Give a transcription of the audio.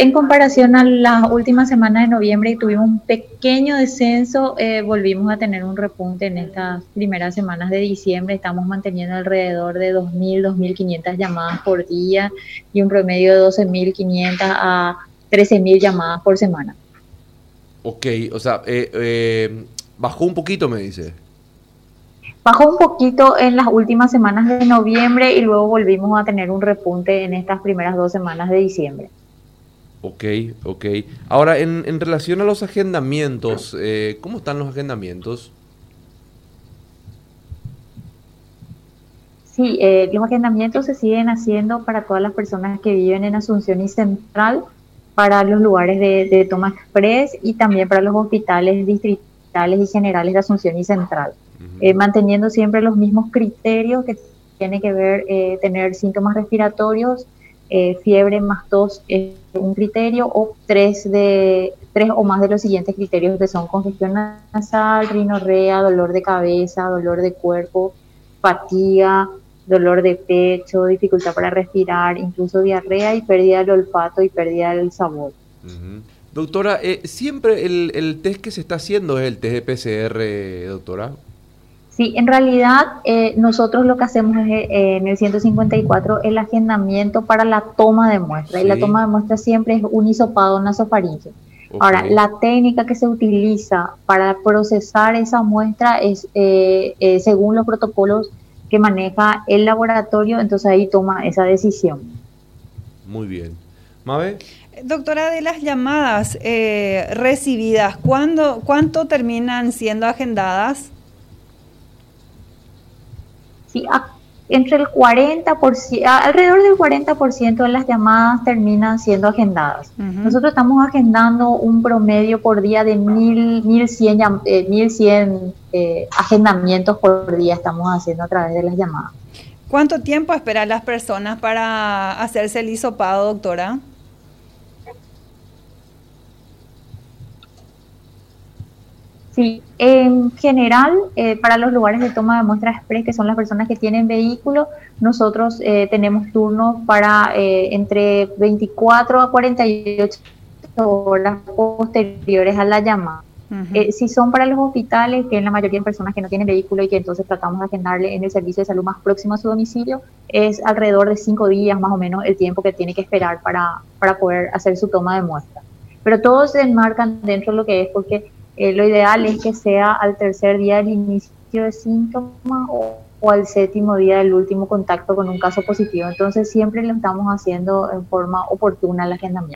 en comparación a las últimas semanas de noviembre, tuvimos un pequeño descenso, eh, volvimos a tener un repunte en estas primeras semanas de diciembre. Estamos manteniendo alrededor de 2.000, 2.500 llamadas por día y un promedio de 12.500 a 13.000 llamadas por semana. Ok, o sea, eh, eh, bajó un poquito, me dice. Bajó un poquito en las últimas semanas de noviembre y luego volvimos a tener un repunte en estas primeras dos semanas de diciembre. Ok, ok. Ahora, en, en relación a los agendamientos, eh, ¿cómo están los agendamientos? Sí, eh, los agendamientos se siguen haciendo para todas las personas que viven en Asunción y Central, para los lugares de, toma express y también para los hospitales distritales y generales de Asunción y Central, eh, manteniendo siempre los mismos criterios que tiene que ver tener síntomas respiratorios, eh, fiebre más tos es un criterio o tres, de, tres o más de los siguientes criterios que son congestión nasal, rinorrea, dolor de cabeza, dolor de cuerpo, fatiga, dolor de pecho, dificultad para respirar, incluso diarrea y pérdida del olfato y pérdida del sabor. Doctora, eh, siempre el, el, test que se está haciendo es el test de PCR, doctora. Sí, en realidad eh, nosotros lo que hacemos es, eh, en el 154 el agendamiento para la toma de muestra y la toma de muestra siempre es un hisopado nasofaríngeo. Ahora, la técnica que se utiliza para procesar esa muestra es eh, según los protocolos que maneja el laboratorio, entonces ahí toma esa decisión. Muy bien. Mabe. Doctora, de las llamadas recibidas, ¿cuándo, ¿cuánto terminan siendo agendadas? Entre el 40%, alrededor del 40% de las llamadas terminan siendo agendadas. Nosotros estamos agendando un promedio por día de 1100, 1100 eh, eh, agendamientos por día estamos haciendo a través de las llamadas. ¿Cuánto tiempo esperan las personas para hacerse el hisopado, doctora? Sí, en general, eh, para los lugares de toma de muestras express, que son las personas que tienen vehículo, nosotros eh, tenemos turnos para eh, entre 24 a 48 horas posteriores a la llamada. si son para los hospitales, que en la mayoría de personas que no tienen vehículo y que entonces tratamos de agendarle en el servicio de salud más próximo a su domicilio, es alrededor de cinco días más o menos el tiempo que tiene que esperar para, para poder hacer su toma de muestra. Pero todos se enmarcan dentro de lo que es, porque eh, lo ideal es que sea al tercer día del inicio de síntomas o, al séptimo día del último contacto con un caso positivo. Entonces siempre lo estamos haciendo en forma oportuna el agendamiento.